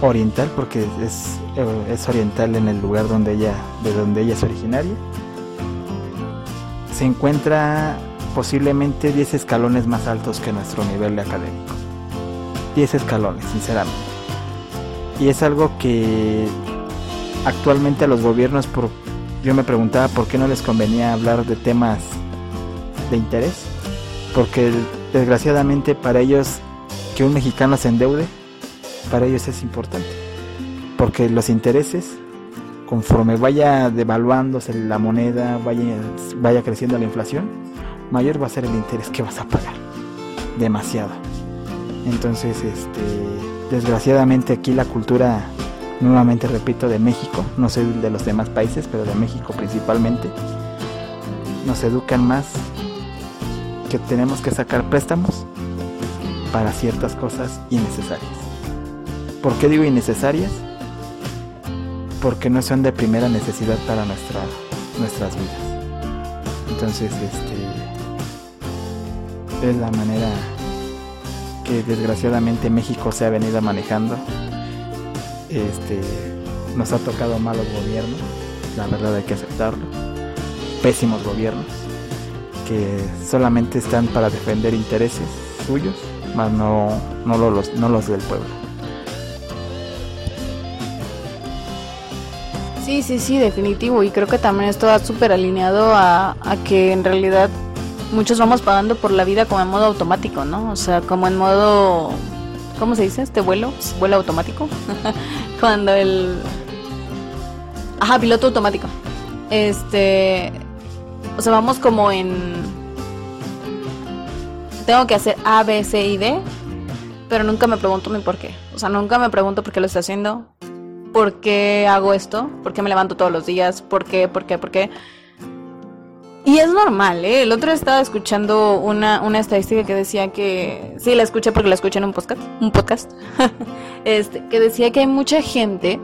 oriental, porque es, eh, es oriental en el lugar donde ella, de donde ella es originaria, se encuentra posiblemente 10 escalones más altos que nuestro nivel académico. 10 escalones, sinceramente. Y es algo que actualmente a los gobiernos, por, yo me preguntaba por qué no les convenía hablar de temas de interés. Porque desgraciadamente para ellos que un mexicano se endeude, para ellos es importante. Porque los intereses, conforme vaya devaluándose la moneda, vaya, vaya creciendo la inflación, mayor va a ser el interés que vas a pagar. Demasiado. Entonces, este, desgraciadamente aquí la cultura, nuevamente repito, de México, no sé de los demás países, pero de México principalmente, nos educan más que tenemos que sacar préstamos para ciertas cosas innecesarias. ¿Por qué digo innecesarias? Porque no son de primera necesidad para nuestra, nuestras vidas. Entonces, este es la manera que desgraciadamente México se ha venido manejando. Este nos ha tocado malos gobiernos, la verdad hay que aceptarlo. Pésimos gobiernos que solamente están para defender intereses suyos, más no, no, los, del pueblo. Sí, sí, sí, definitivo. Y creo que también esto va súper alineado a, a que en realidad muchos vamos pagando por la vida como en modo automático, ¿no? O sea, como en modo... ¿Cómo se dice? Este vuelo, vuelo automático. Cuando el... Ajá, piloto automático. Este... O sea, vamos como en... Tengo que hacer A, B, C y D, pero nunca me pregunto mi por qué. O sea, nunca me pregunto por qué lo estoy haciendo, por qué hago esto, por qué me levanto todos los días, por qué, por qué, por qué. Y es normal, ¿eh? El otro estaba escuchando una, una estadística que decía que... Sí, la escuché porque la escuché en un podcast. Un podcast. este, que decía que hay mucha gente...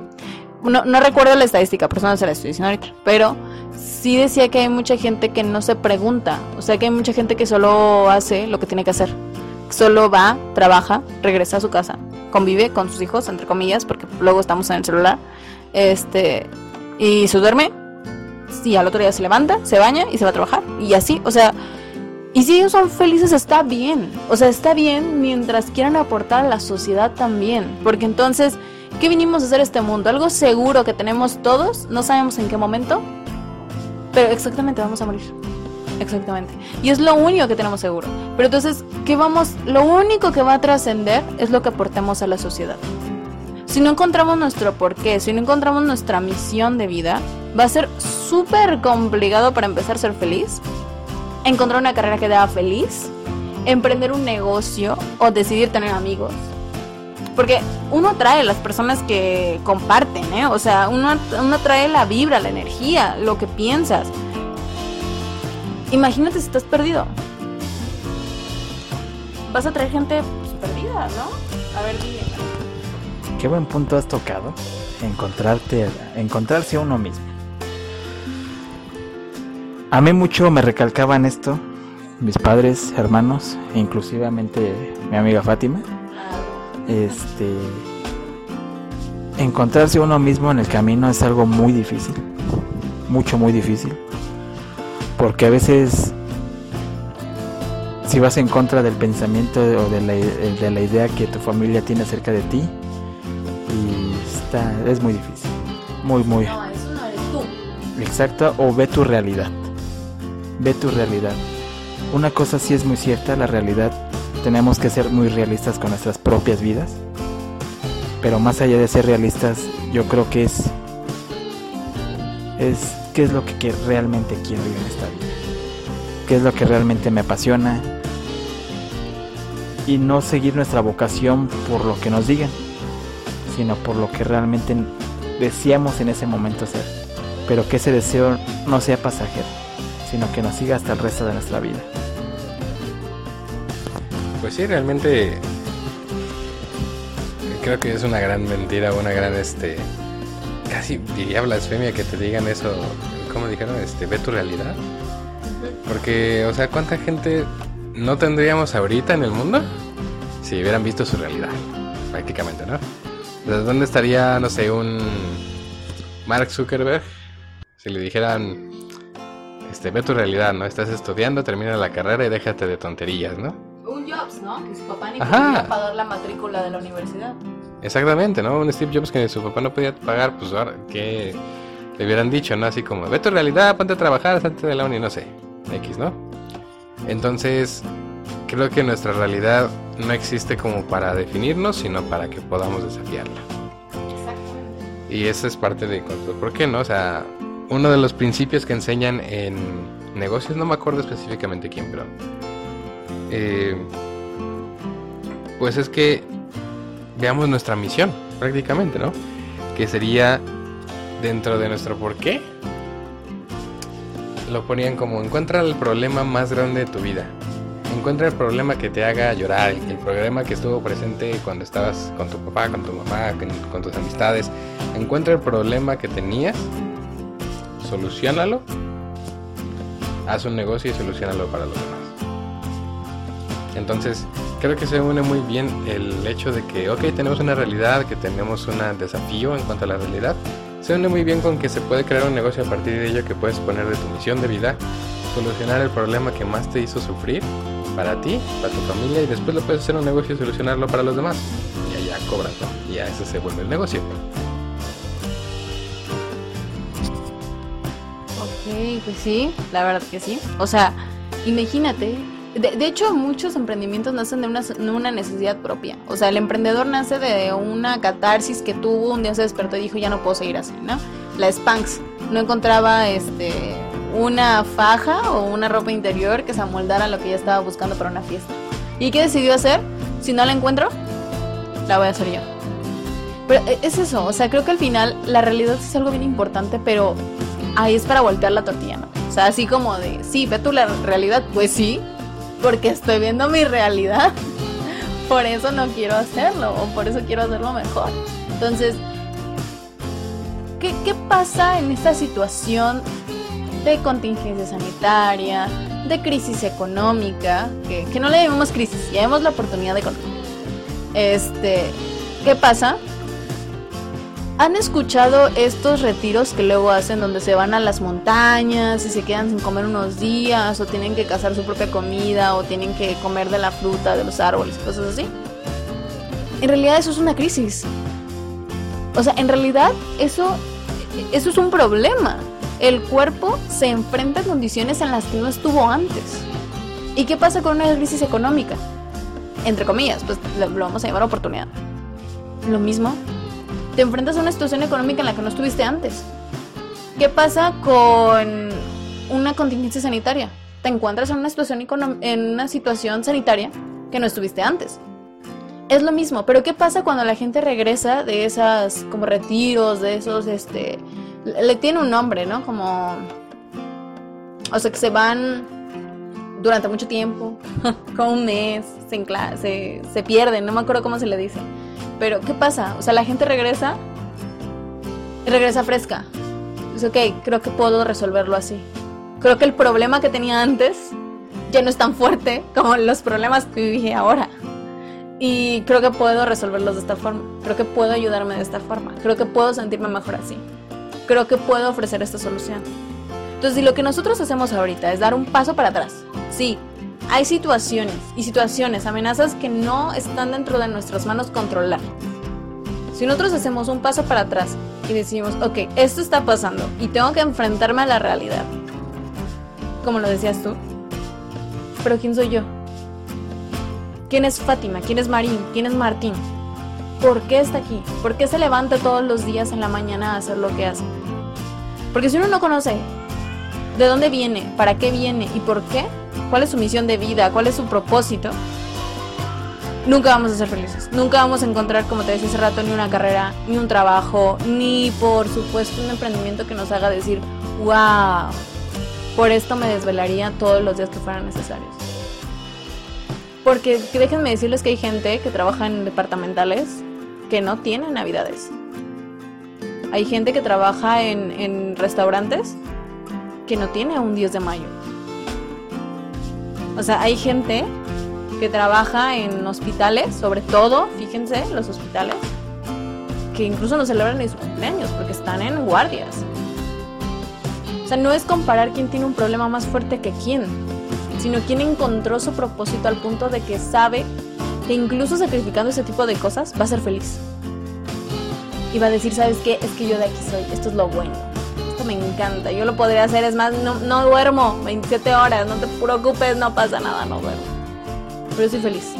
No, no recuerdo la estadística, por eso no se la estoy diciendo ahorita. Pero sí decía que hay mucha gente que no se pregunta. O sea, que hay mucha gente que solo hace lo que tiene que hacer. Solo va, trabaja, regresa a su casa, convive con sus hijos, entre comillas, porque luego estamos en el celular. Este... Y se duerme, y al otro día se levanta, se baña y se va a trabajar. Y así, o sea, y si ellos son felices está bien. O sea, está bien mientras quieran aportar a la sociedad también. Porque entonces, ¿qué vinimos a hacer este mundo? Algo seguro que tenemos todos, no sabemos en qué momento, pero exactamente vamos a morir. Exactamente. Y es lo único que tenemos seguro. Pero entonces, ¿qué vamos? Lo único que va a trascender es lo que aportemos a la sociedad. Si no encontramos nuestro porqué, si no encontramos nuestra misión de vida, va a ser súper complicado para empezar a ser feliz, encontrar una carrera que te haga feliz, emprender un negocio o decidir tener amigos. Porque uno trae las personas que comparten, ¿eh? O sea, uno, uno trae la vibra, la energía, lo que piensas. Imagínate si estás perdido. Vas a traer gente pues, perdida, ¿no? A ver, dime. Qué buen punto has tocado. Encontrarte, encontrarse a uno mismo. A mí mucho me recalcaban esto mis padres, hermanos, e inclusivamente mi amiga Fátima. Este encontrarse uno mismo en el camino es algo muy difícil, mucho muy difícil, porque a veces si vas en contra del pensamiento o de la, de la idea que tu familia tiene acerca de ti, y está, es muy difícil, muy muy. No, eso no eres tú. Exacto, o ve tu realidad. Ve tu realidad. Una cosa sí es muy cierta, la realidad. Tenemos que ser muy realistas con nuestras propias vidas. Pero más allá de ser realistas, yo creo que es es qué es lo que, realmente quiero yo en esta vida, qué es lo que realmente me apasiona y no seguir nuestra vocación por lo que nos digan, sino por lo que realmente deseamos en ese momento ser, pero que ese deseo no sea pasajero, sino que nos siga hasta el resto de nuestra vida. Pues sí, realmente creo que es una gran mentira, una gran este casi diría blasfemia que te digan eso, como dijeron, este ve tu realidad. Porque, o sea, ¿cuánta gente no tendríamos ahorita en el mundo si hubieran visto su realidad? Prácticamente, ¿no? ¿Dónde estaría, no sé, un Mark Zuckerberg si le dijeran, este, ve tu realidad, ¿no? Estás estudiando, termina la carrera y déjate de tonterías, ¿no? Jobs, ¿no? Que su papá ni podía pagar la matrícula de la universidad. Exactamente, ¿no? Un Steve Jobs que su papá no podía pagar, pues ahora que le hubieran dicho, ¿no? Así como, ve tu realidad, ponte a trabajar antes de la uni, no sé, X, ¿no? Entonces, creo que nuestra realidad no existe como para definirnos, sino para que podamos desafiarla. Exactamente. Y esa es parte de ¿por qué no? O sea, uno de los principios que enseñan en negocios, no me acuerdo específicamente quién, pero... Eh, pues es que veamos nuestra misión, prácticamente, ¿no? Que sería dentro de nuestro por qué. Lo ponían como encuentra el problema más grande de tu vida. Encuentra el problema que te haga llorar, el problema que estuvo presente cuando estabas con tu papá, con tu mamá, con, tus amistades. Encuentra el problema que tenías, solucionalo, haz un negocio y solucionalo para los demás. Entonces, creo que se une muy bien el hecho de que, ok, tenemos una realidad, que tenemos un desafío en cuanto a la realidad. Se une muy bien con que se puede crear un negocio a partir de ello que puedes poner de tu misión de vida, solucionar el problema que más te hizo sufrir para ti, para tu familia, y después lo puedes hacer un negocio y solucionarlo para los demás. Y allá cobras, ¿no? Y a eso se vuelve el negocio. Ok, pues sí, la verdad que sí. O sea, imagínate de, hecho, muchos emprendimientos nacen de una, necesidad propia. O sea, el emprendedor nace de una catarsis que tuvo, un día se despertó y dijo, ya no puedo seguir así, ¿no? La Spanx no encontraba este una faja o una ropa interior que se amoldara a lo que ella estaba buscando para una fiesta. ¿Y qué decidió hacer? Si no la encuentro, la voy a hacer yo. Pero e, es eso, o sea, creo que al final la realidad es algo bien importante, pero ahí es para voltear la tortilla, ¿no? O sea, así como de, sí, ve tú la realidad, pues sí, porque estoy viendo mi realidad. Por eso no quiero hacerlo o por eso quiero hacerlo mejor. Entonces, ¿qué, pasa en esta situación de contingencia sanitaria, de crisis económica? Que, que no le llamemos crisis, llamemos la oportunidad de. Este, ¿qué pasa? ¿Han escuchado estos retiros que luego hacen donde se van a las montañas y se quedan sin comer unos días o tienen que cazar su propia comida o tienen que comer de la fruta de los árboles, cosas así? En realidad eso es una crisis. O sea, en realidad eso, eso es un problema. El cuerpo se enfrenta a condiciones en las que no estuvo antes. ¿Y qué pasa con una crisis económica? Entre comillas, pues lo vamos a llamar oportunidad. Lo mismo te enfrentas a una situación económica en la que no estuviste antes. ¿Qué pasa con una contingencia sanitaria? Te encuentras en una situación, en una situación sanitaria que no estuviste antes. Es lo mismo, pero ¿qué pasa cuando la gente regresa de esas como retiros, de esos, este, le tiene un nombre, ¿no? Como, o sea, que se van durante mucho tiempo, como un mes, se, se, se pierden, no me acuerdo cómo se le dice. Pero, ¿qué pasa? O sea, la gente regresa regresa fresca. Dice, ok, creo que puedo resolverlo así. Creo que el problema que tenía antes ya no es tan fuerte como los problemas que viví ahora. Y creo que puedo resolverlos de esta forma. Creo que puedo ayudarme de esta forma. Creo que puedo sentirme mejor así. Creo que puedo ofrecer esta solución. Entonces, si lo que nosotros hacemos ahorita es dar un paso para atrás, sí, hay situaciones y situaciones, amenazas que no están dentro de nuestras manos controlar. Si nosotros hacemos un paso para atrás y decimos, ok, esto está pasando y tengo que enfrentarme a la realidad, como lo decías tú, pero ¿quién soy yo? ¿Quién es Fátima? ¿Quién es Marín? ¿Quién es Martín? ¿Por qué está aquí? ¿Por qué se levanta todos los días en la mañana a hacer lo que hace? Porque si uno no conoce de dónde viene, para qué viene y por qué, cuál es su misión de vida, cuál es su propósito, nunca vamos a ser felices. Nunca vamos a encontrar, como te decía hace rato, ni una carrera, ni un trabajo, ni por supuesto un emprendimiento que nos haga decir, wow, por esto me desvelaría todos los días que fueran necesarios. Porque déjenme decirles que hay gente que trabaja en departamentales que no tiene navidades. Hay gente que trabaja en, restaurantes que no tiene un 10 de mayo. O sea, hay gente que trabaja en hospitales, sobre todo, fíjense, los hospitales, que incluso no celebran ni su cumpleaños porque están en guardias. O sea, no es comparar quién tiene un problema más fuerte que quién, sino quién encontró su propósito al punto de que sabe que incluso sacrificando ese tipo de cosas va a ser feliz. Y va a decir, ¿sabes qué? Es que yo de aquí soy, esto es lo bueno. Me encanta, yo lo podría hacer, es más, no, no duermo 27 horas, no te preocupes, no pasa nada, no duermo pero soy feliz.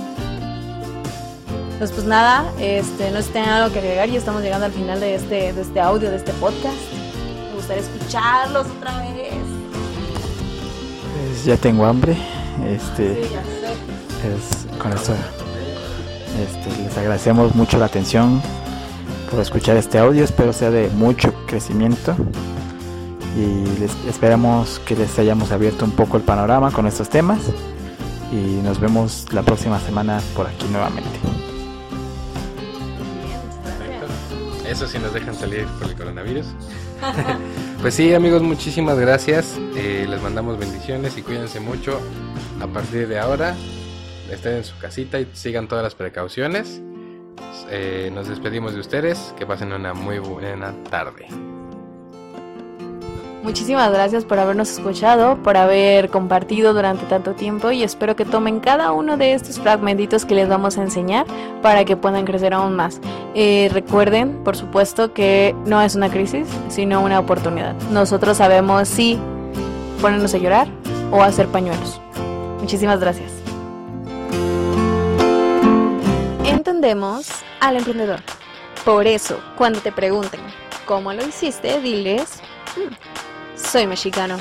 Entonces, pues nada, este, no sé si tienen algo que agregar y estamos llegando al final de este, de este audio, de este podcast. Me gustaría escucharlos otra vez. Pues ya tengo hambre. Este, Sí, ya sé. es, con esto este, les agradecemos mucho la atención por escuchar este audio. Espero sea de mucho crecimiento. Y les, esperamos que les hayamos abierto un poco el panorama con estos temas. Y nos vemos la próxima semana por aquí nuevamente. Eso sí nos dejan salir por el coronavirus. pues sí, amigos, muchísimas gracias. Eh, les mandamos bendiciones y cuídense mucho. A partir de ahora, estén en su casita y sigan todas las precauciones. Eh, nos despedimos de ustedes. Que pasen una muy buena tarde. Muchísimas gracias por habernos escuchado, por haber compartido durante tanto tiempo y espero que tomen cada uno de estos fragmentitos que les vamos a enseñar para que puedan crecer aún más. Eh, recuerden, por supuesto, que no es una crisis, sino una oportunidad. Nosotros sabemos si ponernos a llorar o hacer pañuelos. Muchísimas gracias. Entendemos al emprendedor. Por eso, cuando te pregunten cómo lo hiciste, diles... "Mm, soy mexicano.